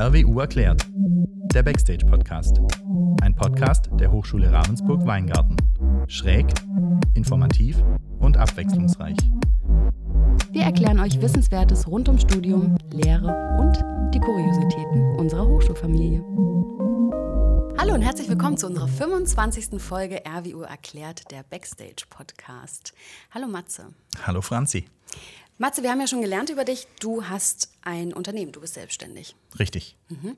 RWU erklärt. Der Backstage Podcast. Ein Podcast der Hochschule Ravensburg-Weingarten. Schräg, informativ und abwechslungsreich. Wir erklären euch Wissenswertes rund ums Studium, Lehre und die Kuriositäten unserer Hochschulfamilie. Hallo und herzlich willkommen zu unserer 25. Folge RWU erklärt, der Backstage Podcast. Hallo Matze. Hallo Franzi. Matze, wir haben ja schon gelernt über dich. Du hast ein Unternehmen, du bist selbstständig. Richtig. Mhm.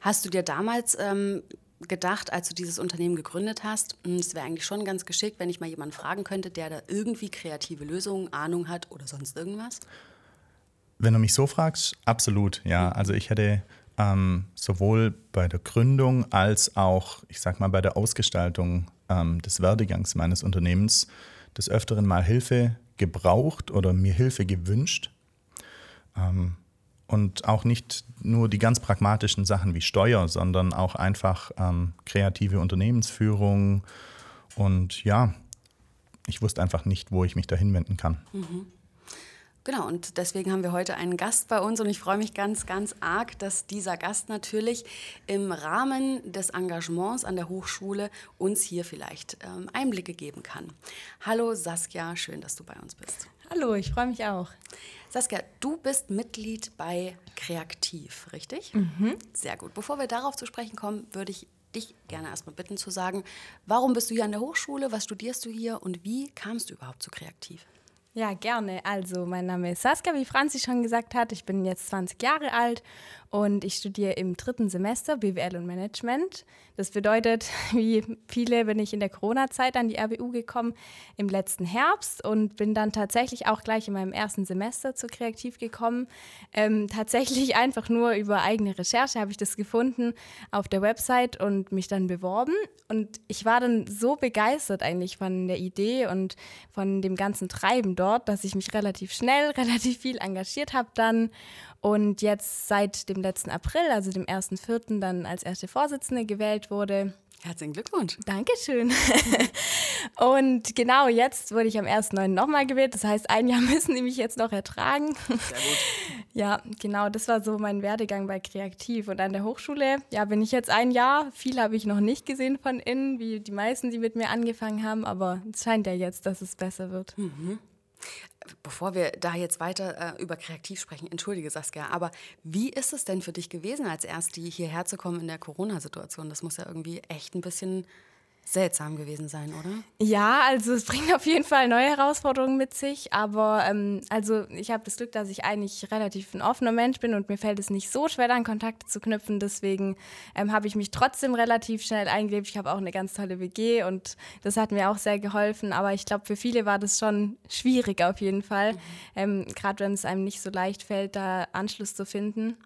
Hast du dir damals ähm, gedacht, als du dieses Unternehmen gegründet hast, hm, es wäre eigentlich schon ganz geschickt, wenn ich mal jemanden fragen könnte, der da irgendwie kreative Lösungen, Ahnung hat oder sonst irgendwas? Wenn du mich so fragst, absolut, ja. Also ich hätte ähm, sowohl bei der Gründung als auch, ich sag mal, bei der Ausgestaltung ähm, des Werdegangs meines Unternehmens des Öfteren mal Hilfe gebraucht oder mir Hilfe gewünscht. Ähm, und auch nicht nur die ganz pragmatischen Sachen wie Steuer, sondern auch einfach ähm, kreative Unternehmensführung. Und ja, ich wusste einfach nicht, wo ich mich da hinwenden kann. Mhm. Genau, und deswegen haben wir heute einen Gast bei uns und ich freue mich ganz, ganz arg, dass dieser Gast natürlich im Rahmen des Engagements an der Hochschule uns hier vielleicht ähm, Einblicke geben kann. Hallo Saskia, schön, dass du bei uns bist. Hallo, ich freue mich auch. Saskia, du bist Mitglied bei Kreativ, richtig? Mhm. Sehr gut. Bevor wir darauf zu sprechen kommen, würde ich dich gerne erstmal bitten zu sagen, warum bist du hier an der Hochschule, was studierst du hier und wie kamst du überhaupt zu Kreativ? Ja, gerne. Also, mein Name ist Saskia, wie Franzi schon gesagt hat. Ich bin jetzt 20 Jahre alt und ich studiere im dritten Semester BWL und Management. Das bedeutet, wie viele bin ich in der Corona-Zeit an die RWU gekommen im letzten Herbst und bin dann tatsächlich auch gleich in meinem ersten Semester zu Kreativ gekommen. Ähm, tatsächlich einfach nur über eigene Recherche habe ich das gefunden auf der Website und mich dann beworben. Und ich war dann so begeistert eigentlich von der Idee und von dem ganzen Treiben dort, dass ich mich relativ schnell, relativ viel engagiert habe dann und jetzt seit dem letzten April, also dem 1.4., dann als erste Vorsitzende gewählt wurde. Herzlichen Glückwunsch. Dankeschön. und genau jetzt wurde ich am 1.9. nochmal gewählt. Das heißt, ein Jahr müssen die mich jetzt noch ertragen. Sehr gut. Ja, genau, das war so mein Werdegang bei Kreativ. Und an der Hochschule, ja, bin ich jetzt ein Jahr. Viel habe ich noch nicht gesehen von innen, wie die meisten, die mit mir angefangen haben. Aber es scheint ja jetzt, dass es besser wird. Mhm. Bevor wir da jetzt weiter äh, über Kreativ sprechen, entschuldige Saskia, aber wie ist es denn für dich gewesen, als erst die hierher zu kommen in der Corona-Situation? Das muss ja irgendwie echt ein bisschen seltsam gewesen sein, oder? Ja, also es bringt auf jeden Fall neue Herausforderungen mit sich, aber ähm, also ich habe das Glück, dass ich eigentlich relativ ein offener Mensch bin und mir fällt es nicht so schwer, dann Kontakte zu knüpfen. Deswegen ähm, habe ich mich trotzdem relativ schnell eingelebt. Ich habe auch eine ganz tolle WG und das hat mir auch sehr geholfen. Aber ich glaube, für viele war das schon schwierig auf jeden Fall, mhm. ähm, gerade wenn es einem nicht so leicht fällt, da Anschluss zu finden,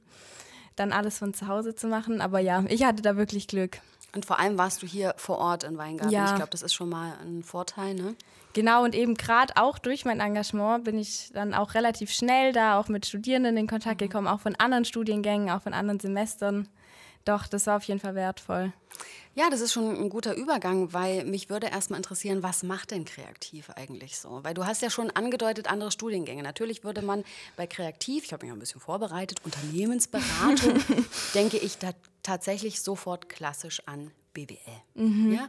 dann alles von zu Hause zu machen. Aber ja, ich hatte da wirklich Glück. Und vor allem warst du hier vor Ort in Weingarten. Ja. Ich glaube, das ist schon mal ein Vorteil, ne? Genau, und eben gerade auch durch mein Engagement bin ich dann auch relativ schnell da auch mit Studierenden in Kontakt mhm. gekommen, auch von anderen Studiengängen, auch von anderen Semestern. Doch, das war auf jeden Fall wertvoll. Ja, das ist schon ein guter Übergang, weil mich würde erstmal interessieren, was macht denn Kreativ eigentlich so? Weil du hast ja schon angedeutet, andere Studiengänge. Natürlich würde man bei Kreativ, ich habe mich ein bisschen vorbereitet, Unternehmensberatung, denke ich da tatsächlich sofort klassisch an BWL. Mhm. Ja?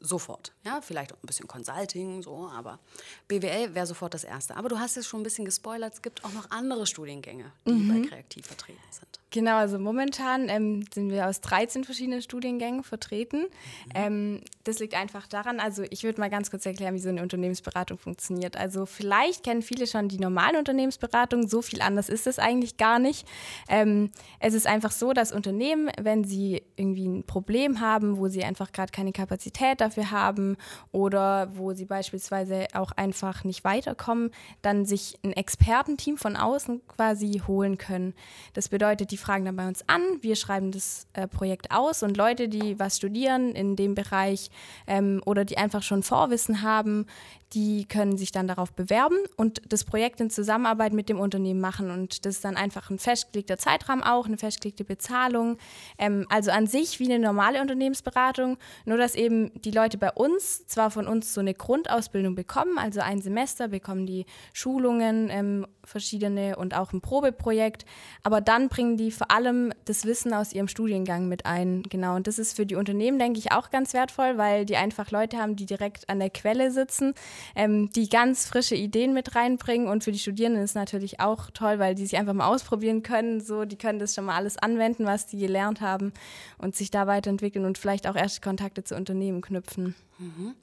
Sofort, ja, vielleicht auch ein bisschen Consulting, so, aber BWL wäre sofort das Erste. Aber du hast es schon ein bisschen gespoilert, es gibt auch noch andere Studiengänge, die mhm. bei Kreativ vertreten sind. Genau, also momentan ähm, sind wir aus 13 verschiedenen Studiengängen vertreten. Mhm. Ähm, das liegt einfach daran, also ich würde mal ganz kurz erklären, wie so eine Unternehmensberatung funktioniert. Also vielleicht kennen viele schon die normale Unternehmensberatung, so viel anders ist es eigentlich gar nicht. Ähm, es ist einfach so, dass Unternehmen, wenn sie irgendwie ein Problem haben, wo sie einfach gerade keine Kapazität dafür haben oder wo sie beispielsweise auch einfach nicht weiterkommen, dann sich ein Expertenteam von außen quasi holen können. Das bedeutet, die fragen dann bei uns an, wir schreiben das äh, Projekt aus und Leute, die was studieren in dem Bereich ähm, oder die einfach schon Vorwissen haben, die können sich dann darauf bewerben und das Projekt in Zusammenarbeit mit dem Unternehmen machen. Und das ist dann einfach ein festgelegter Zeitrahmen auch, eine festgelegte Bezahlung. Ähm, also an sich wie eine normale Unternehmensberatung, nur dass eben die Leute bei uns zwar von uns so eine Grundausbildung bekommen, also ein Semester bekommen die Schulungen, ähm, verschiedene und auch ein Probeprojekt, aber dann bringen die vor allem das Wissen aus ihrem Studiengang mit ein. Genau, und das ist für die Unternehmen, denke ich, auch ganz wertvoll, weil die einfach Leute haben, die direkt an der Quelle sitzen, ähm, die ganz frische Ideen mit reinbringen. Und für die Studierenden ist es natürlich auch toll, weil die sich einfach mal ausprobieren können. So, die können das schon mal alles anwenden, was die gelernt haben und sich da weiterentwickeln und vielleicht auch erste Kontakte zu Unternehmen knüpfen. Mhm.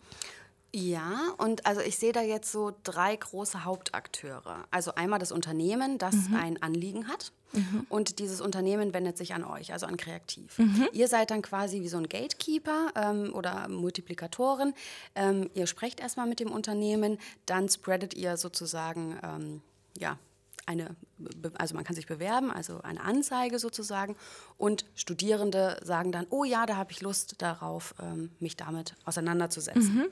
Ja, und also ich sehe da jetzt so drei große Hauptakteure. Also einmal das Unternehmen, das mhm. ein Anliegen hat. Mhm. Und dieses Unternehmen wendet sich an euch, also an Kreativ. Mhm. Ihr seid dann quasi wie so ein Gatekeeper ähm, oder Multiplikatoren. Ähm, ihr sprecht erstmal mit dem Unternehmen, dann spreadet ihr sozusagen, ähm, ja, eine, also man kann sich bewerben, also eine Anzeige sozusagen. Und Studierende sagen dann, oh ja, da habe ich Lust darauf, ähm, mich damit auseinanderzusetzen. Mhm.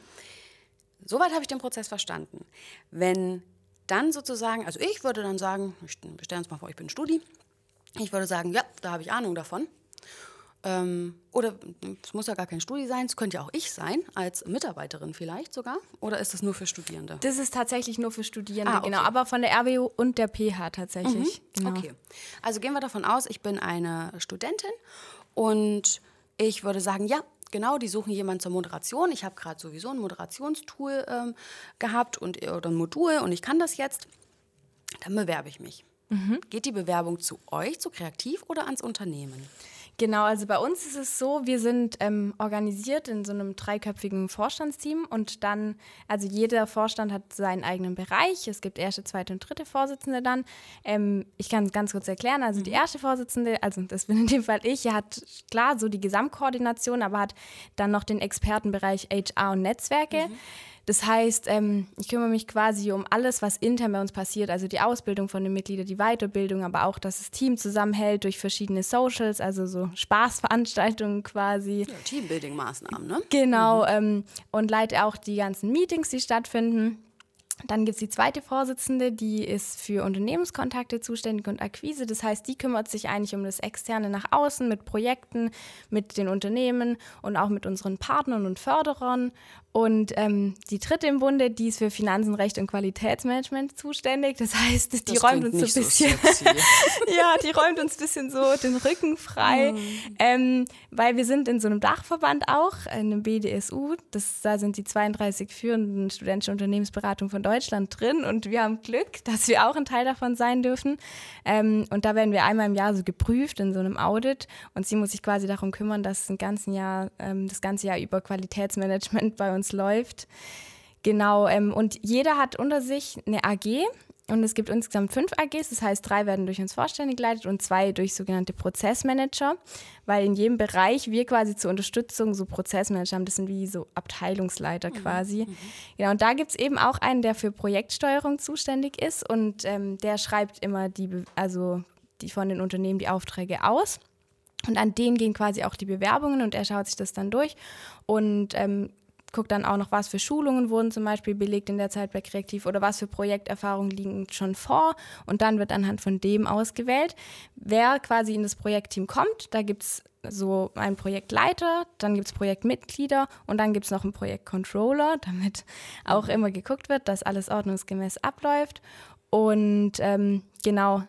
Soweit habe ich den Prozess verstanden. Wenn dann sozusagen, also ich würde dann sagen, wir stellen uns mal vor, ich bin Studi. Ich würde sagen, ja, da habe ich Ahnung davon. Ähm, oder es muss ja gar kein Studi sein, es könnte ja auch ich sein, als Mitarbeiterin vielleicht sogar. Oder ist das nur für Studierende? Das ist tatsächlich nur für Studierende, ah, okay. genau. Aber von der RWU und der PH tatsächlich. Mhm. Genau. Okay. Also gehen wir davon aus, ich bin eine Studentin und ich würde sagen, ja, genau, die suchen jemanden zur Moderation. Ich habe gerade sowieso ein Moderationstool ähm, gehabt und, oder ein Modul und ich kann das jetzt. Dann bewerbe ich mich. Mhm. Geht die Bewerbung zu euch, zu Kreativ oder ans Unternehmen? Genau, also bei uns ist es so, wir sind ähm, organisiert in so einem dreiköpfigen Vorstandsteam und dann, also jeder Vorstand hat seinen eigenen Bereich. Es gibt erste, zweite und dritte Vorsitzende dann. Ähm, ich kann es ganz kurz erklären. Also die mhm. erste Vorsitzende, also das bin in dem Fall ich, hat klar so die Gesamtkoordination, aber hat dann noch den Expertenbereich HR und Netzwerke. Mhm. Das heißt, ähm, ich kümmere mich quasi um alles, was intern bei uns passiert, also die Ausbildung von den Mitgliedern, die Weiterbildung, aber auch, dass das Team zusammenhält durch verschiedene Socials, also so Spaßveranstaltungen quasi. Ja, Teambuilding-Maßnahmen, ne? Genau, mhm. ähm, und leite auch die ganzen Meetings, die stattfinden. Dann gibt es die zweite Vorsitzende, die ist für Unternehmenskontakte zuständig und Akquise. Das heißt, die kümmert sich eigentlich um das Externe nach außen mit Projekten, mit den Unternehmen und auch mit unseren Partnern und Förderern. Und ähm, die dritte im Bunde, die ist für Finanzen, Recht und Qualitätsmanagement zuständig. Das heißt, die das räumt uns so ein bisschen, so ja, die räumt uns ein bisschen so den Rücken frei, mhm. ähm, weil wir sind in so einem Dachverband auch, in einem BDSU. Das, da sind die 32 führenden studentischen Unternehmensberatungen von Deutschland drin und wir haben Glück, dass wir auch ein Teil davon sein dürfen. Ähm, und da werden wir einmal im Jahr so geprüft in so einem Audit und sie muss sich quasi darum kümmern, dass Jahr, ähm, das ganze Jahr über Qualitätsmanagement bei uns läuft. Genau, ähm, und jeder hat unter sich eine AG und es gibt insgesamt fünf AGs, das heißt, drei werden durch uns Vorstände geleitet und zwei durch sogenannte Prozessmanager, weil in jedem Bereich wir quasi zur Unterstützung so Prozessmanager haben. Das sind wie so Abteilungsleiter mhm. quasi. Mhm. Genau, und da gibt es eben auch einen, der für Projektsteuerung zuständig ist und ähm, der schreibt immer die, also die von den Unternehmen die Aufträge aus. Und an den gehen quasi auch die Bewerbungen und er schaut sich das dann durch und ähm, guckt dann auch noch, was für Schulungen wurden zum Beispiel belegt in der Zeit bei Kreativ oder was für Projekterfahrungen liegen schon vor. Und dann wird anhand von dem ausgewählt, wer quasi in das Projektteam kommt. Da gibt es so einen Projektleiter, dann gibt es Projektmitglieder und dann gibt es noch einen Projektcontroller, damit auch immer geguckt wird, dass alles ordnungsgemäß abläuft. Und ähm, genau,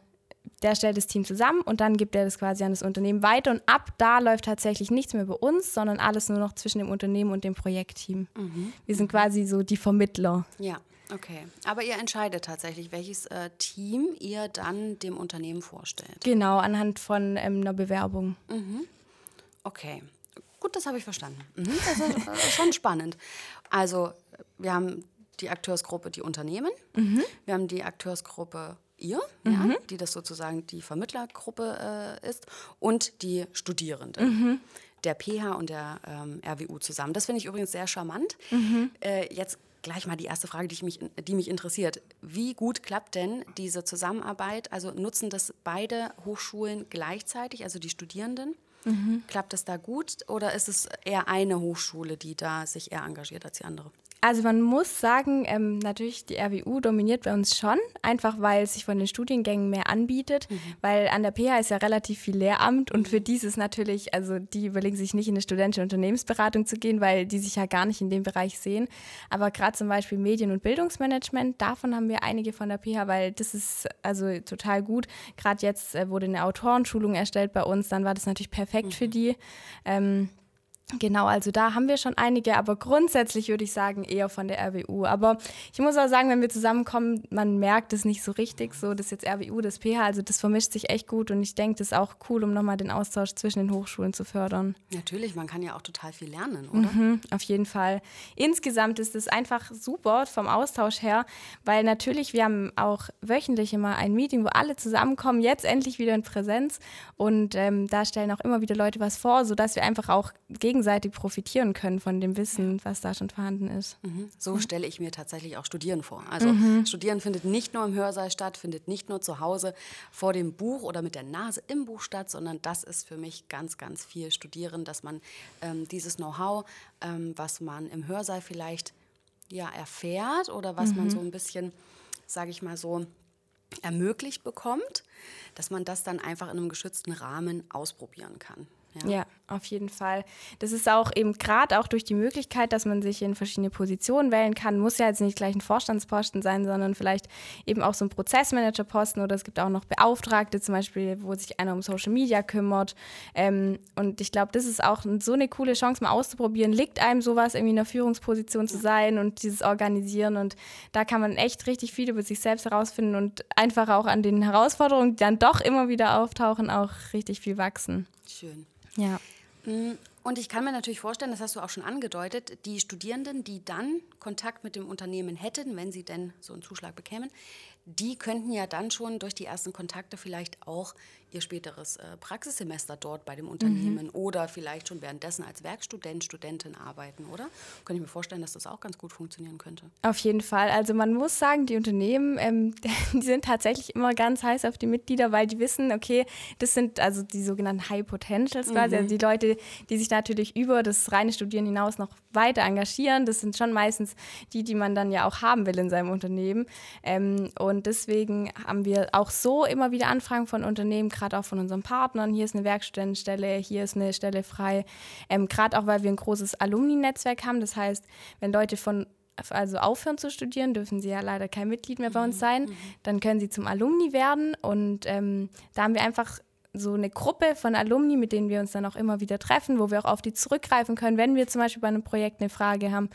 der stellt das Team zusammen und dann gibt er das quasi an das Unternehmen weiter und ab da läuft tatsächlich nichts mehr bei uns, sondern alles nur noch zwischen dem Unternehmen und dem Projektteam. Mhm. Wir sind quasi so die Vermittler. Ja, okay. Aber ihr entscheidet tatsächlich, welches äh, Team ihr dann dem Unternehmen vorstellt. Genau, anhand von ähm, einer Bewerbung. Mhm. Okay. Gut, das habe ich verstanden. Mhm, das ist äh, schon spannend. Also, wir haben die Akteursgruppe, die Unternehmen. Mhm. Wir haben die Akteursgruppe ihr, mhm. ja, die das sozusagen die Vermittlergruppe äh, ist, und die Studierenden. Mhm. Der PH und der ähm, RWU zusammen. Das finde ich übrigens sehr charmant. Mhm. Äh, jetzt gleich mal die erste Frage, die, mich, die mich interessiert. Wie gut klappt denn diese Zusammenarbeit? Also nutzen das beide Hochschulen gleichzeitig, also die Studierenden? Mhm. Klappt das da gut oder ist es eher eine Hochschule, die da sich eher engagiert als die andere? Also man muss sagen, ähm, natürlich die RWU dominiert bei uns schon, einfach weil es sich von den Studiengängen mehr anbietet, mhm. weil an der PH ist ja relativ viel Lehramt und für dieses natürlich, also die überlegen sich nicht in eine studentische Unternehmensberatung zu gehen, weil die sich ja gar nicht in dem Bereich sehen. Aber gerade zum Beispiel Medien- und Bildungsmanagement, davon haben wir einige von der PH, weil das ist also total gut. Gerade jetzt äh, wurde eine Autorenschulung erstellt bei uns, dann war das natürlich perfekt mhm. für die. Ähm, Genau, also da haben wir schon einige, aber grundsätzlich würde ich sagen eher von der RWU. Aber ich muss auch sagen, wenn wir zusammenkommen, man merkt es nicht so richtig, so das ist jetzt RWU, das PH, also das vermischt sich echt gut und ich denke, das ist auch cool, um nochmal den Austausch zwischen den Hochschulen zu fördern. Natürlich, man kann ja auch total viel lernen, oder? Mhm, auf jeden Fall. Insgesamt ist es einfach super vom Austausch her, weil natürlich, wir haben auch wöchentlich immer ein Meeting, wo alle zusammenkommen, jetzt endlich wieder in Präsenz und ähm, da stellen auch immer wieder Leute was vor, sodass wir einfach auch gegen gegenseitig profitieren können von dem Wissen, was da schon vorhanden ist. Mhm. So mhm. stelle ich mir tatsächlich auch Studieren vor. Also mhm. Studieren findet nicht nur im Hörsaal statt, findet nicht nur zu Hause vor dem Buch oder mit der Nase im Buch statt, sondern das ist für mich ganz, ganz viel Studieren, dass man ähm, dieses Know-how, ähm, was man im Hörsaal vielleicht ja, erfährt oder was man mhm. so ein bisschen, sage ich mal so, ermöglicht bekommt, dass man das dann einfach in einem geschützten Rahmen ausprobieren kann. Ja. ja. auf jeden Fall. Das ist auch eben gerade auch durch die Möglichkeit, dass man sich in verschiedene Positionen wählen kann. Muss ja jetzt nicht gleich ein Vorstandsposten sein, sondern vielleicht eben auch so ein Prozessmanagerposten oder es gibt auch noch Beauftragte zum Beispiel, wo sich einer um Social Media kümmert. Ähm, und ich glaube, das ist auch so eine coole Chance, mal auszuprobieren. Liegt einem sowas, irgendwie in einer Führungsposition zu sein und dieses Organisieren. Und da kann man echt richtig viel über sich selbst herausfinden und einfach auch an den Herausforderungen, die dann doch immer wieder auftauchen, auch richtig viel wachsen. Schön. Ja. Mm, und ich kann mir natürlich vorstellen, das hast du auch schon angedeutet, die Studierenden, die dann Kontakt mit dem Unternehmen hätten, wenn sie denn so einen Zuschlag bekämen, die könnten ja dann schon durch die ersten Kontakte vielleicht auch ihr späteres äh, Praxissemester dort bei dem Unternehmen mhm. oder vielleicht schon währenddessen als Werkstudent, Studentin arbeiten, oder? Könnte ich mir vorstellen, dass das auch ganz gut funktionieren könnte. Auf jeden Fall. Also man muss sagen, die Unternehmen, ähm, die sind tatsächlich immer ganz heiß auf die Mitglieder, weil die wissen, okay, das sind also die sogenannten High Potentials quasi, mhm. also die Leute, die sich natürlich über das reine Studieren hinaus noch weiter engagieren. Das sind schon meistens die, die man dann ja auch haben will in seinem Unternehmen. Ähm, und deswegen haben wir auch so immer wieder Anfragen von Unternehmen, gerade auch von unseren Partnern. Hier ist eine Werkstudentenstelle, hier ist eine Stelle frei. Ähm, gerade auch, weil wir ein großes Alumni-Netzwerk haben. Das heißt, wenn Leute von also aufhören zu studieren, dürfen sie ja leider kein Mitglied mehr bei uns mhm, sein. Mhm. Dann können sie zum Alumni werden und ähm, da haben wir einfach so eine Gruppe von Alumni, mit denen wir uns dann auch immer wieder treffen, wo wir auch auf die zurückgreifen können, wenn wir zum Beispiel bei einem Projekt eine Frage haben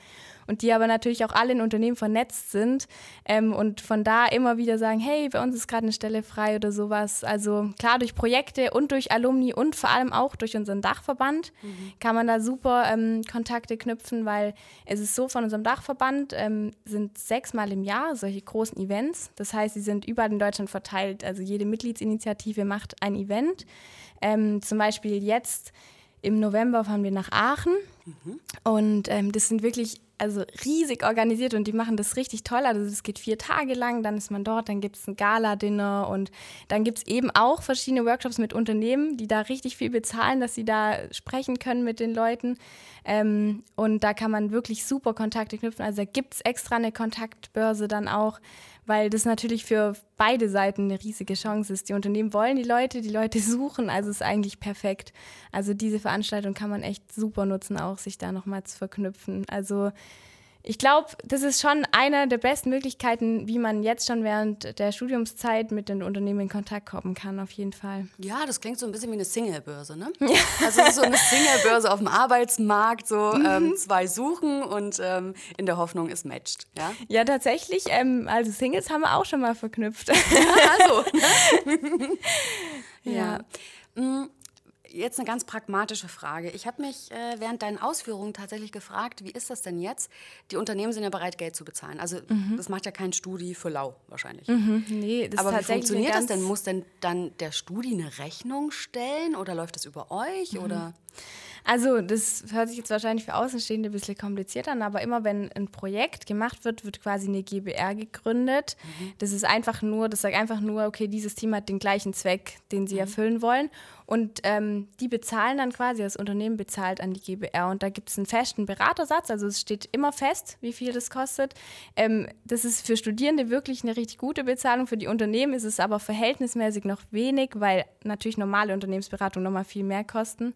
und die aber natürlich auch alle in Unternehmen vernetzt sind ähm, und von da immer wieder sagen, hey, bei uns ist gerade eine Stelle frei oder sowas. Also klar, durch Projekte und durch Alumni und vor allem auch durch unseren Dachverband mhm. kann man da super ähm, Kontakte knüpfen, weil es ist so, von unserem Dachverband ähm, sind sechsmal im Jahr solche großen Events. Das heißt, sie sind überall in Deutschland verteilt. Also jede Mitgliedsinitiative macht ein Event. Ähm, zum Beispiel jetzt im November fahren wir nach Aachen. Mhm. Und ähm, das sind wirklich also riesig organisiert und die machen das richtig toll. Also es geht vier Tage lang, dann ist man dort, dann gibt es ein Gala-Dinner und dann gibt es eben auch verschiedene Workshops mit Unternehmen, die da richtig viel bezahlen, dass sie da sprechen können mit den Leuten. Ähm, und da kann man wirklich super Kontakte knüpfen. Also da gibt es extra eine Kontaktbörse dann auch weil das natürlich für beide Seiten eine riesige Chance ist. Die Unternehmen wollen die Leute, die Leute suchen, also ist eigentlich perfekt. Also diese Veranstaltung kann man echt super nutzen, auch sich da nochmal zu verknüpfen. Also ich glaube, das ist schon eine der besten Möglichkeiten, wie man jetzt schon während der Studiumszeit mit den Unternehmen in Kontakt kommen kann, auf jeden Fall. Ja, das klingt so ein bisschen wie eine Singlebörse, ne? Ja. Also so eine Singlebörse auf dem Arbeitsmarkt, so mhm. ähm, zwei suchen und ähm, in der Hoffnung, es matcht. Ja, ja tatsächlich. Ähm, also Singles haben wir auch schon mal verknüpft. Ja, also. ja. ja. Jetzt eine ganz pragmatische Frage. Ich habe mich äh, während deinen Ausführungen tatsächlich gefragt, wie ist das denn jetzt? Die Unternehmen sind ja bereit, Geld zu bezahlen. Also mhm. das macht ja kein Studi für lau wahrscheinlich. Mhm. Nee, das Aber wie funktioniert das denn? Muss denn dann der Studi eine Rechnung stellen oder läuft das über euch? Mhm. Oder? Also, das hört sich jetzt wahrscheinlich für Außenstehende ein bisschen kompliziert an, aber immer wenn ein Projekt gemacht wird, wird quasi eine GBR gegründet. Mhm. Das ist einfach nur, das sagt einfach nur, okay, dieses Team hat den gleichen Zweck, den sie mhm. erfüllen wollen. Und ähm, die bezahlen dann quasi, das Unternehmen bezahlt an die GBR. Und da gibt es einen festen Beratersatz, also es steht immer fest, wie viel das kostet. Ähm, das ist für Studierende wirklich eine richtig gute Bezahlung. Für die Unternehmen ist es aber verhältnismäßig noch wenig, weil natürlich normale Unternehmensberatung nochmal viel mehr kosten.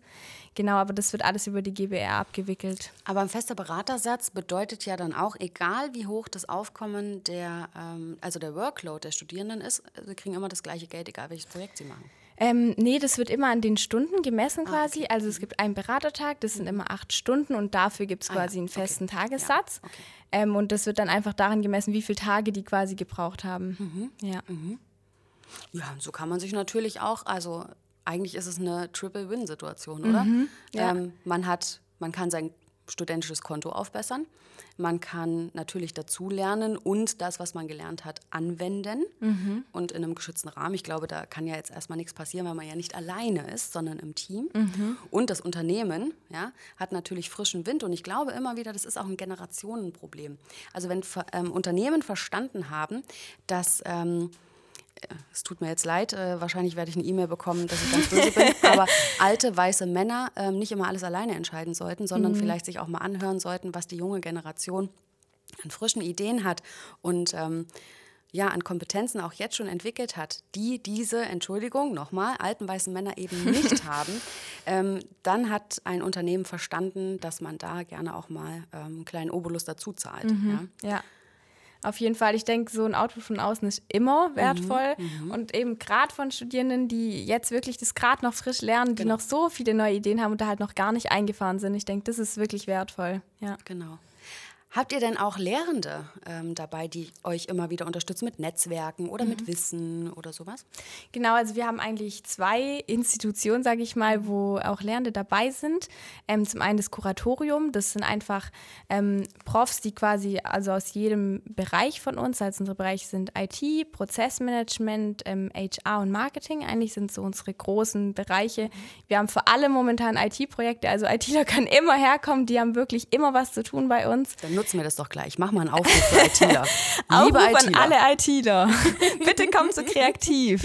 Genau, aber das wird alles über die GBR abgewickelt. Aber ein fester Beratersatz bedeutet ja dann auch, egal wie hoch das Aufkommen der, ähm, also der Workload der Studierenden ist, sie kriegen immer das gleiche Geld, egal welches Projekt sie machen. Ähm, nee, das wird immer an den Stunden gemessen ah, quasi. Okay. Also es gibt einen Beratertag, das sind immer acht Stunden und dafür gibt es quasi ah, ja. einen festen okay. Tagessatz. Ja. Okay. Ähm, und das wird dann einfach daran gemessen, wie viele Tage die quasi gebraucht haben. Mhm. Ja. Mhm. Ja, so kann man sich natürlich auch, also eigentlich ist es eine Triple-Win-Situation, oder? Mhm, ja. ähm, man, hat, man kann sein studentisches Konto aufbessern. Man kann natürlich dazulernen und das, was man gelernt hat, anwenden mhm. und in einem geschützten Rahmen. Ich glaube, da kann ja jetzt erstmal nichts passieren, weil man ja nicht alleine ist, sondern im Team. Mhm. Und das Unternehmen ja, hat natürlich frischen Wind und ich glaube immer wieder, das ist auch ein Generationenproblem. Also wenn ähm, Unternehmen verstanden haben, dass... Ähm, es tut mir jetzt leid, äh, wahrscheinlich werde ich eine E-Mail bekommen, dass ich ganz böse bin, aber alte weiße Männer äh, nicht immer alles alleine entscheiden sollten, sondern mhm. vielleicht sich auch mal anhören sollten, was die junge Generation an frischen Ideen hat und ähm, ja, an Kompetenzen auch jetzt schon entwickelt hat, die diese, Entschuldigung, nochmal, alten weißen Männer eben nicht haben, ähm, dann hat ein Unternehmen verstanden, dass man da gerne auch mal ähm, einen kleinen Obolus dazu zahlt. Mhm. ja. ja. Auf jeden Fall, ich denke, so ein Output von außen ist immer mhm, wertvoll. Mhm, und eben gerade von Studierenden, die jetzt wirklich das gerade noch frisch lernen, die genau. noch so viele neue Ideen haben und da halt noch gar nicht eingefahren sind. Ich denke, das ist wirklich wertvoll. Ja. Genau. Habt ihr denn auch Lehrende ähm, dabei, die euch immer wieder unterstützen mit Netzwerken oder mhm. mit Wissen oder sowas? Genau, also wir haben eigentlich zwei Institutionen, sage ich mal, wo auch Lehrende dabei sind. Ähm, zum einen das Kuratorium, das sind einfach ähm, Profs, die quasi also aus jedem Bereich von uns, also unsere Bereiche sind IT, Prozessmanagement, HR ähm, und Marketing, eigentlich sind so unsere großen Bereiche. Wir haben für alle momentan IT-Projekte, also ITler können immer herkommen, die haben wirklich immer was zu tun bei uns. Dann nutzen wir das doch gleich. Mach mal einen Aufruf für ITler. Liebe Aufruf ITler. an alle ITler. Bitte kommt so kreativ.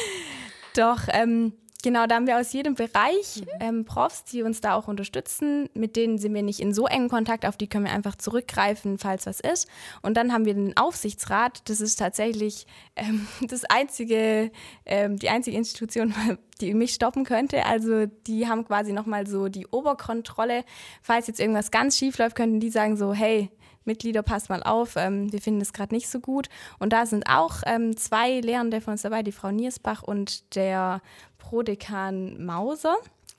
doch, ähm, Genau, da haben wir aus jedem Bereich mhm. ähm, Profs, die uns da auch unterstützen. Mit denen sind wir nicht in so engen Kontakt, auf die können wir einfach zurückgreifen, falls was ist. Und dann haben wir den Aufsichtsrat. Das ist tatsächlich ähm, das einzige, ähm, die einzige Institution, die mich stoppen könnte. Also die haben quasi nochmal so die Oberkontrolle. Falls jetzt irgendwas ganz schief läuft, könnten die sagen so, hey, Mitglieder, passt mal auf, ähm, wir finden es gerade nicht so gut. Und da sind auch ähm, zwei Lehrende von uns dabei, die Frau Niersbach und der Prodekan Mauser.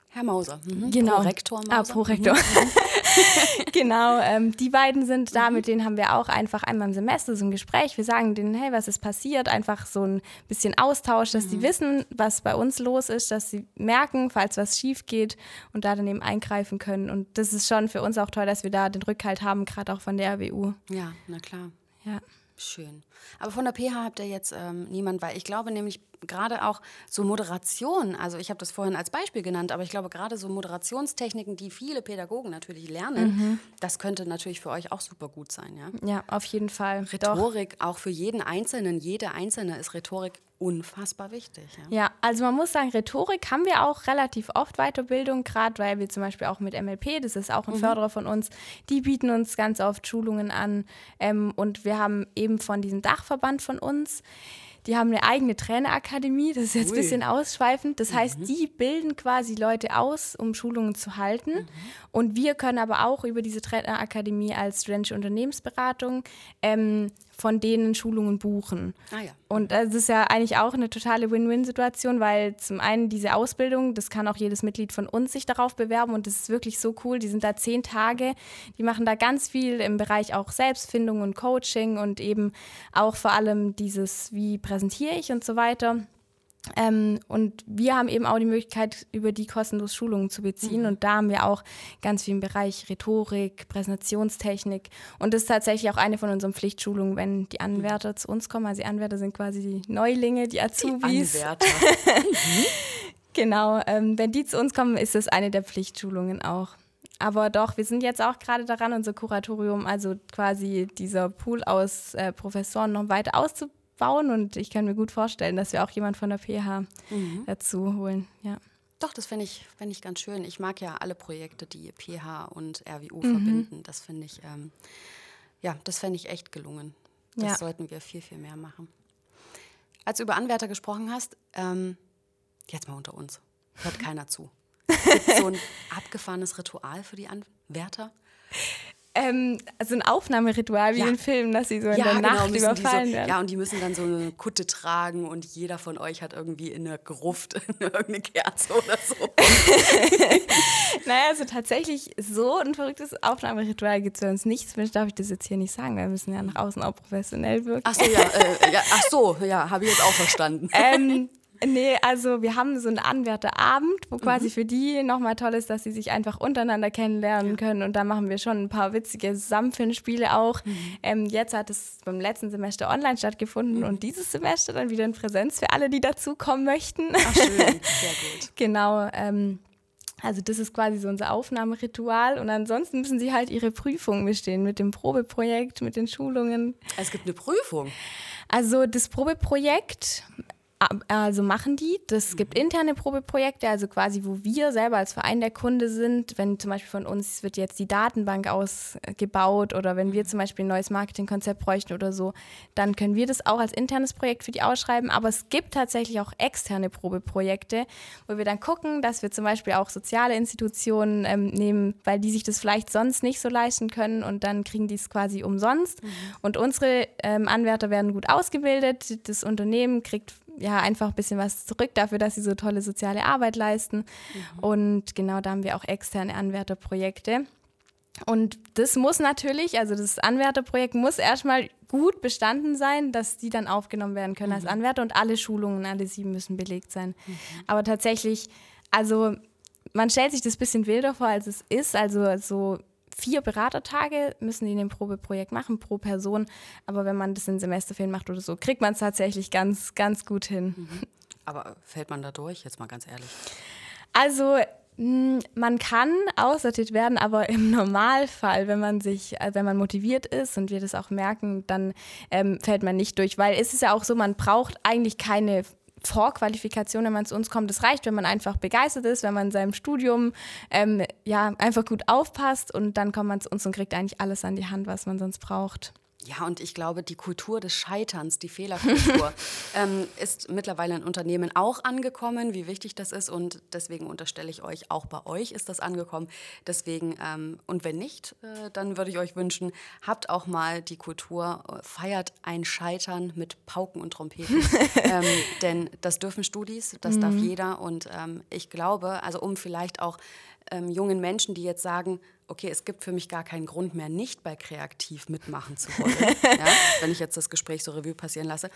Herr Mauser. Mhm. Genau. Prorektor ah, Mauser. Ah, Prorektor. Mhm. genau, ähm, die beiden sind da, mhm. mit denen haben wir auch einfach einmal im Semester so ein Gespräch. Wir sagen denen, hey, was ist passiert? Einfach so ein bisschen Austausch, dass mhm. die wissen, was bei uns los ist, dass sie merken, falls was schief geht und da dann eben eingreifen können. Und das ist schon für uns auch toll, dass wir da den Rückhalt haben, gerade auch von der RWU. Ja, na klar. Ja. Schön. Aber von der PH habt ihr jetzt ähm, niemand, weil ich glaube nämlich gerade auch so Moderation, also ich habe das vorhin als Beispiel genannt, aber ich glaube gerade so Moderationstechniken, die viele Pädagogen natürlich lernen, mhm. das könnte natürlich für euch auch super gut sein, ja? Ja, auf jeden Fall. Rhetorik, Doch. auch für jeden Einzelnen, jede Einzelne ist Rhetorik unfassbar wichtig. Ja. ja. also man muss sagen, Rhetorik haben wir auch relativ oft Weiterbildung, gerade weil wir zum Beispiel auch mit MLP, das ist auch ein mhm. Förderer von uns, die bieten uns ganz oft Schulungen an ähm, und wir haben eben von diesem Dachverband von uns, die haben eine eigene Trainerakademie, das ist jetzt ein bisschen ausschweifend. Das mhm. heißt, die bilden quasi Leute aus, um Schulungen zu halten. Mhm. Und wir können aber auch über diese Trainerakademie als studentische Unternehmensberatung ähm, von denen Schulungen buchen. Ah, ja. Und das ist ja eigentlich auch eine totale Win-Win-Situation, weil zum einen diese Ausbildung, das kann auch jedes Mitglied von uns sich darauf bewerben und das ist wirklich so cool. Die sind da zehn Tage, die machen da ganz viel im Bereich auch Selbstfindung und Coaching und eben auch vor allem dieses, wie präsentiere ich und so weiter. Ähm, und wir haben eben auch die Möglichkeit, über die kostenlos Schulungen zu beziehen. Mhm. Und da haben wir auch ganz viel im Bereich Rhetorik, Präsentationstechnik. Und das ist tatsächlich auch eine von unseren Pflichtschulungen, wenn die Anwärter zu uns kommen. Also die Anwärter sind quasi die Neulinge, die Azubis. Die Anwärter. mhm. Genau, ähm, wenn die zu uns kommen, ist das eine der Pflichtschulungen auch. Aber doch, wir sind jetzt auch gerade daran, unser Kuratorium, also quasi dieser Pool aus äh, Professoren noch weiter auszubauen aufbauen und ich kann mir gut vorstellen, dass wir auch jemand von der PH Mhm. dazu holen. Ja. Doch, das finde ich, find ich ganz schön. Ich mag ja alle Projekte, die PH und RWU Mhm. verbinden. Das finde ich, ähm, ja, das fände ich echt gelungen. Das Ja. sollten wir viel, viel mehr machen. Als du über Anwärter gesprochen hast, ähm, jetzt mal unter uns, hört keiner zu. Gibt so ein abgefahrenes Ritual für die Anwärter? Ähm, also ein Aufnahmeritual wie Ja. in Filmen, dass sie so in der Nacht müssen die so, überfallen werden. Ja, und die müssen dann so eine Kutte tragen und jeder von euch hat irgendwie in der Gruft irgendeine Kerze oder so. Naja, also tatsächlich so ein verrücktes Aufnahmeritual gibt es bei uns nicht. Zumindest darf ich das jetzt hier nicht sagen, weil wir müssen ja nach außen auch professionell wirken. Ach so, ja, äh, ja, ach so, ja, habe ich jetzt auch verstanden. ähm, nee, also wir haben so einen Anwärterabend, wo Mhm. quasi für die nochmal toll ist, dass sie sich einfach untereinander kennenlernen können. Und da machen wir schon ein paar witzige Zusammenfindspiele auch. Mhm. Ähm, jetzt hat es beim letzten Semester online stattgefunden und dieses Semester dann wieder in Präsenz für alle, die dazukommen möchten. Ach schön, sehr gut. Genau. Ähm, also das ist quasi so unser Aufnahmeritual. Und ansonsten müssen sie halt ihre Prüfungen bestehen mit dem Probeprojekt, mit den Schulungen. Es gibt eine Prüfung. Also das Probeprojekt, also machen die. Das gibt interne Probeprojekte, also quasi, wo wir selber als Verein der Kunde sind. Wenn zum Beispiel von uns wird jetzt die Datenbank ausgebaut oder wenn wir zum Beispiel ein neues Marketingkonzept bräuchten oder so, dann können wir das auch als internes Projekt für die ausschreiben. Aber es gibt tatsächlich auch externe Probeprojekte, wo wir dann gucken, dass wir zum Beispiel auch soziale Institutionen ähm, nehmen, weil die sich das vielleicht sonst nicht so leisten können und dann kriegen die es quasi umsonst. Und unsere ähm, Anwärter werden gut ausgebildet. Das Unternehmen kriegt ja einfach ein bisschen was zurück dafür, dass sie so tolle soziale Arbeit leisten. Und genau da haben wir auch externe Anwärterprojekte. Und das muss natürlich, also das Anwärterprojekt muss erstmal gut bestanden sein, dass die dann aufgenommen werden können als Anwärter und alle Schulungen, alle sieben müssen belegt sein. Aber tatsächlich, also man stellt sich das ein bisschen wilder vor, als es ist. Also so vier Beratertage müssen die in dem Probeprojekt machen pro Person. Aber wenn man das in Semesterferien macht oder so, kriegt man es tatsächlich ganz, ganz gut hin. Aber fällt man da durch? Jetzt mal ganz ehrlich. Also mh, man kann aussortiert werden, aber im Normalfall, wenn man sich, äh, wenn man motiviert ist und wir das auch merken, dann ähm, fällt man nicht durch, weil es ist ja auch so, man braucht eigentlich keine Vorqualifikation, wenn man zu uns kommt. Es reicht, wenn man einfach begeistert ist, wenn man in seinem Studium ähm, ja einfach gut aufpasst und dann kommt man zu uns und kriegt eigentlich alles an die Hand, was man sonst braucht. Ja, und ich glaube, die Kultur des Scheiterns, die Fehlerkultur, ähm, ist mittlerweile in Unternehmen auch angekommen, wie wichtig das ist. Und deswegen unterstelle ich euch, auch bei euch ist das angekommen. Deswegen, ähm, und wenn nicht, äh, dann würde ich euch wünschen, habt auch mal die Kultur, äh, feiert ein Scheitern mit Pauken und Trompeten. ähm, denn das dürfen Studis, das darf jeder. Und ähm, ich glaube, also um vielleicht auch ähm, jungen Menschen, die jetzt sagen, okay, es gibt für mich gar keinen Grund mehr, nicht bei Kreativ mitmachen zu wollen, ja, wenn ich jetzt das Gespräch so Revue passieren lasse,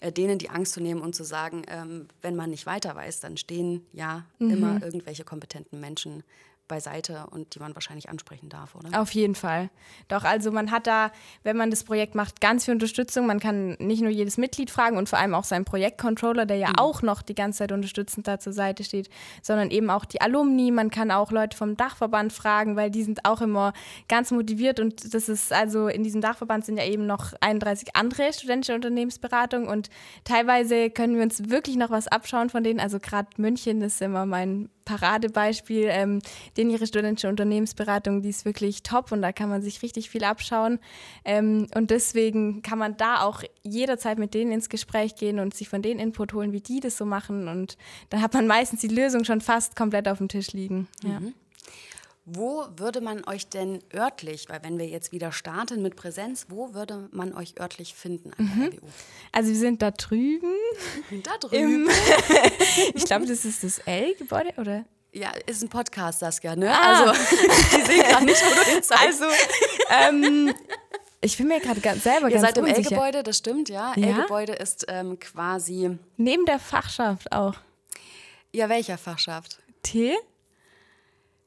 äh, denen die Angst zu nehmen und zu sagen, ähm, wenn man nicht weiter weiß, dann stehen ja immer irgendwelche kompetenten Menschen beiseite und die man wahrscheinlich ansprechen darf, oder? Auf jeden Fall. Doch, also man hat da, wenn man das Projekt macht, ganz viel Unterstützung. Man kann nicht nur jedes Mitglied fragen und vor allem auch seinen Projektcontroller, der ja auch noch die ganze Zeit unterstützend da zur Seite steht, sondern eben auch die Alumni. Man kann auch Leute vom Dachverband fragen, weil die sind auch immer ganz motiviert und das ist also in diesem Dachverband sind ja eben noch 31 andere studentische Unternehmensberatungen und teilweise können wir uns wirklich noch was abschauen von denen. Also gerade München ist immer mein Paradebeispiel, ähm, denn ihre studentische Unternehmensberatung, die ist wirklich top und da kann man sich richtig viel abschauen. Ähm, und deswegen kann man da auch jederzeit mit denen ins Gespräch gehen und sich von denen Input holen, wie die das so machen. Und dann hat man meistens die Lösung schon fast komplett auf dem Tisch liegen. Ja. Wo würde man euch denn örtlich, weil wenn wir jetzt wieder starten mit Präsenz, wo würde man euch örtlich finden an der RWU? Also wir sind da drüben. Da drüben. Ich glaube, das ist das L-Gebäude, oder? Ja, ist ein Podcast, Saskia, ne? Ah. Also, ich sehe gerade nicht, wo du hin. Also, ähm, ich bin mir gerade ganz, selber Ihr ganz seid im. L-Gebäude, das stimmt, ja. Ja? L-Gebäude ist ähm, quasi, Neben der Fachschaft auch. ja, welcher Fachschaft? T?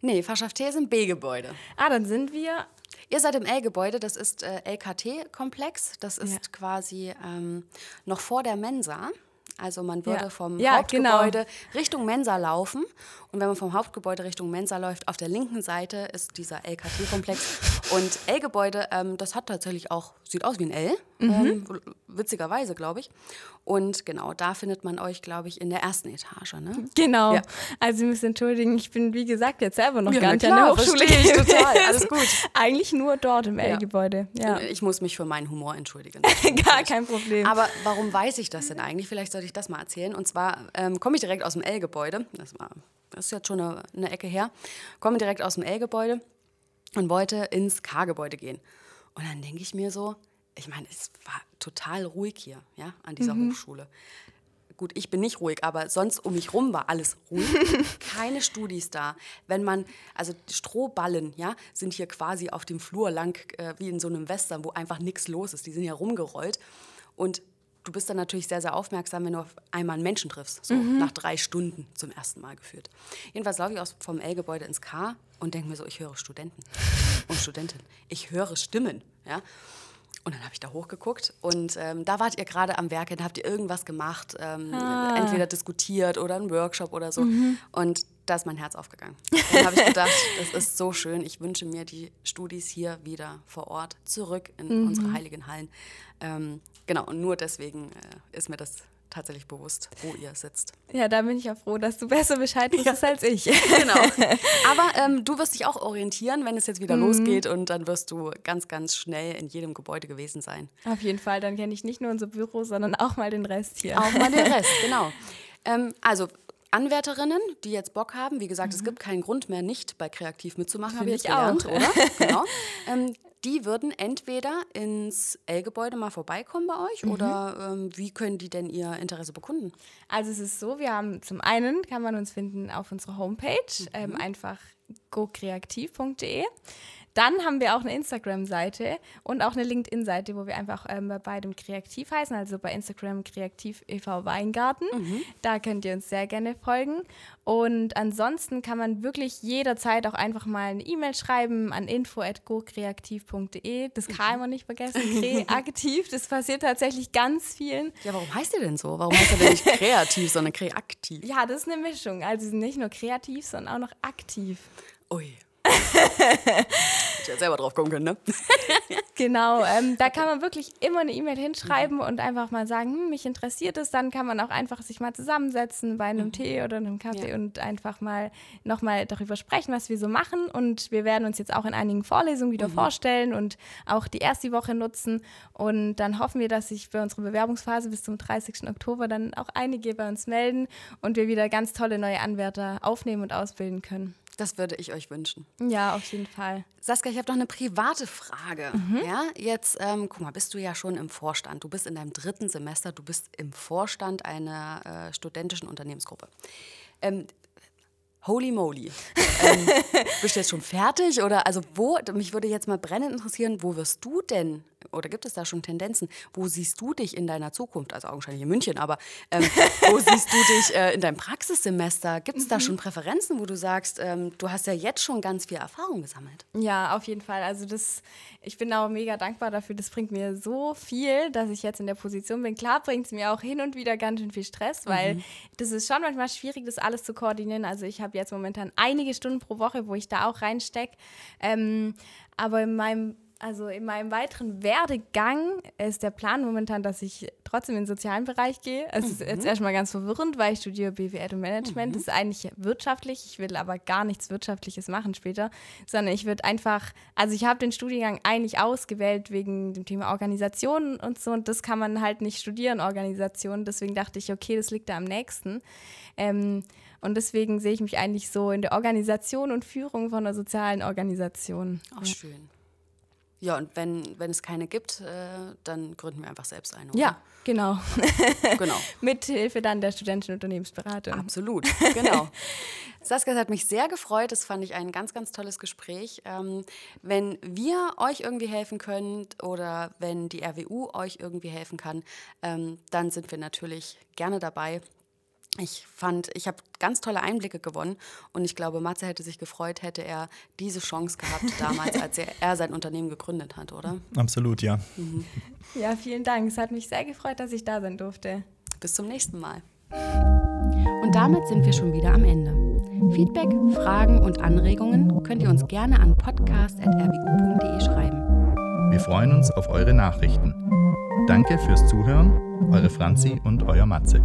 Nee, Fachschaft T ist im B-Gebäude. Ah, dann sind wir. Ihr seid im L-Gebäude, das ist äh, LKT-Komplex. Das ist Ja. quasi ähm, noch vor der Mensa. Also man würde Ja. vom Ja, Hauptgebäude Richtung Mensa laufen. Und wenn man vom Hauptgebäude Richtung Mensa läuft, auf der linken Seite ist dieser LKT-Komplex. Und L-Gebäude, ähm, das hat tatsächlich auch, sieht aus wie ein L, ähm, witzigerweise, glaube ich. Und genau, da findet man euch, glaube ich, in der ersten Etage. Ne? Genau. Ja. Also Sie müssen entschuldigen, ich bin wie gesagt jetzt selber noch Ja, gar nicht an der klar, Hochschule ich total. Alles gut. Eigentlich nur dort im. L-Gebäude. Ja. Ich muss mich für meinen Humor entschuldigen. Gar kein Problem. Aber warum weiß ich das denn eigentlich? Vielleicht sollte ich das mal erzählen. Und zwar ähm, komme ich direkt aus dem L-Gebäude. Das, war- das ist jetzt schon eine, eine Ecke her. Komme direkt aus dem L-Gebäude und wollte ins K-Gebäude gehen. Und dann denke ich mir so, ich meine, es war total ruhig hier, ja, an dieser Hochschule. Gut, ich bin nicht ruhig, aber sonst um mich rum war alles ruhig. Keine Studis da. Wenn man, also Strohballen, ja, sind hier quasi auf dem Flur lang, äh, wie in so einem Western, wo einfach nichts los ist. Die sind ja rumgerollt. Und du bist dann natürlich sehr, sehr aufmerksam, wenn du auf einmal einen Menschen triffst. So nach drei Stunden zum ersten Mal geführt. Jedenfalls laufe ich aus, vom L-Gebäude ins K und denke mir so, ich höre Studenten und Studentinnen. Ich höre Stimmen, ja. Und dann habe ich da hochgeguckt und ähm, da wart ihr gerade am Werk, dann habt ihr irgendwas gemacht, ähm, entweder diskutiert oder einen Workshop oder so. Und da ist mein Herz aufgegangen. Dann habe ich gedacht, das ist so schön. Ich wünsche mir die Studis hier wieder vor Ort zurück in unsere heiligen Hallen. Ähm, genau, und nur deswegen äh, ist mir das tatsächlich bewusst, wo ihr sitzt. Ja, da bin ich ja froh, dass du besser Bescheid wusstest als ich. Genau. Aber ähm, du wirst dich auch orientieren, wenn es jetzt wieder Mhm. losgeht und dann wirst du ganz, ganz schnell in jedem Gebäude gewesen sein. Auf jeden Fall, dann kenne ich nicht nur unser Büro, sondern auch mal den Rest hier. Auch mal den Rest, genau. Ähm, also Anwärterinnen, die jetzt Bock haben, wie gesagt, es gibt keinen Grund mehr, nicht bei Kreativ mitzumachen, habe ich jetzt gelernt, oder? Genau. Ähm, die würden entweder ins L-Gebäude mal vorbeikommen bei euch oder ähm, wie können die denn ihr Interesse bekunden? Also es ist so, wir haben zum einen, kann man uns finden auf unserer Homepage, ähm, einfach gokreativ.de. Dann haben wir auch eine Instagram-Seite und auch eine LinkedIn-Seite, wo wir einfach ähm, bei beidem kreativ heißen, also bei Instagram kreativ e.V. Weingarten. Da könnt ihr uns sehr gerne folgen. Und ansonsten kann man wirklich jederzeit auch einfach mal eine E-Mail schreiben an info.gokreativ.de. Das K immer nicht vergessen, kreativ. Das passiert tatsächlich ganz vielen. Ja, warum heißt ihr denn so? Warum heißt ihr denn nicht kreativ, sondern kreaktiv? Ja, das ist eine Mischung. Also sie sind nicht nur kreativ, sondern auch noch aktiv. Ui. Hätte ich ja selber drauf kommen können, ne? Genau, ähm, da kann man wirklich immer eine E-Mail hinschreiben und einfach mal sagen, hm, mich interessiert es. Dann kann man auch einfach sich mal zusammensetzen bei einem Tee oder einem Kaffee Ja. und einfach mal nochmal darüber sprechen, was wir so machen. Und wir werden uns jetzt auch in einigen Vorlesungen wieder vorstellen und auch die erste Woche nutzen. Und dann hoffen wir, dass sich für unsere Bewerbungsphase bis zum 30. Oktober dann auch einige bei uns melden und wir wieder ganz tolle neue Anwärter aufnehmen und ausbilden können. Das würde ich euch wünschen. Ja, auf jeden Fall. Saskia, ich habe noch eine private Frage. Mhm. Ja, jetzt, ähm, guck mal, bist du ja schon im Vorstand. Du bist in deinem dritten Semester, du bist im Vorstand einer äh, studentischen Unternehmensgruppe. Ähm, holy moly. ähm, bist du jetzt schon fertig? Oder also wo, mich würde jetzt mal brennend interessieren, wo wirst du denn, oder gibt es da schon Tendenzen, wo siehst du dich in deiner Zukunft? Also augenscheinlich in München, aber ähm, wo siehst du dich äh, in deinem Praxissemester? Gibt es da Mhm. schon Präferenzen, wo du sagst, ähm, du hast ja jetzt schon ganz viel Erfahrung gesammelt? Ja, auf jeden Fall. Also das, ich bin auch mega dankbar dafür. Das bringt mir so viel, dass ich jetzt in der Position bin. Klar bringt es mir auch hin und wieder ganz schön viel Stress, weil das ist schon manchmal schwierig, das alles zu koordinieren. Also ich habe jetzt momentan einige Stunden pro Woche, wo ich da auch reinstecke. Ähm, aber in meinem also in meinem weiteren Werdegang ist der Plan momentan, dass ich trotzdem in den sozialen Bereich gehe. Es ist jetzt erstmal ganz verwirrend, weil ich studiere BWL und Management. Das ist eigentlich wirtschaftlich. Ich will aber gar nichts Wirtschaftliches machen später, sondern ich würde einfach, also ich habe den Studiengang eigentlich ausgewählt wegen dem Thema Organisation und so. Und das kann man halt nicht studieren, Organisation. Deswegen dachte ich, okay, das liegt da am nächsten. Ähm, und deswegen sehe ich mich eigentlich so in der Organisation und Führung von einer sozialen Organisation. Ach, schön. Ja, und wenn, wenn es keine gibt, äh, dann gründen wir einfach selbst eine. Oder? Ja, genau. genau. Mit Hilfe dann der studentischen Unternehmensberatung. Absolut, genau. Saskia, es hat mich sehr gefreut. Das fand ich ein ganz, ganz tolles Gespräch. Ähm, wenn wir euch irgendwie helfen können oder wenn die RWU euch irgendwie helfen kann, ähm, dann sind wir natürlich gerne dabei. Ich fand, ich habe ganz tolle Einblicke gewonnen und ich glaube, Matze hätte sich gefreut, hätte er diese Chance gehabt damals, als er, er sein Unternehmen gegründet hat, oder? Absolut, ja. Mhm. Ja, vielen Dank. Es hat mich sehr gefreut, dass ich da sein durfte. Bis zum nächsten Mal. Und damit sind wir schon wieder am Ende. Feedback, Fragen und Anregungen könnt ihr uns gerne an podcast.rwu.de schreiben. Wir freuen uns auf eure Nachrichten. Danke fürs Zuhören, eure Franzi und euer Matze.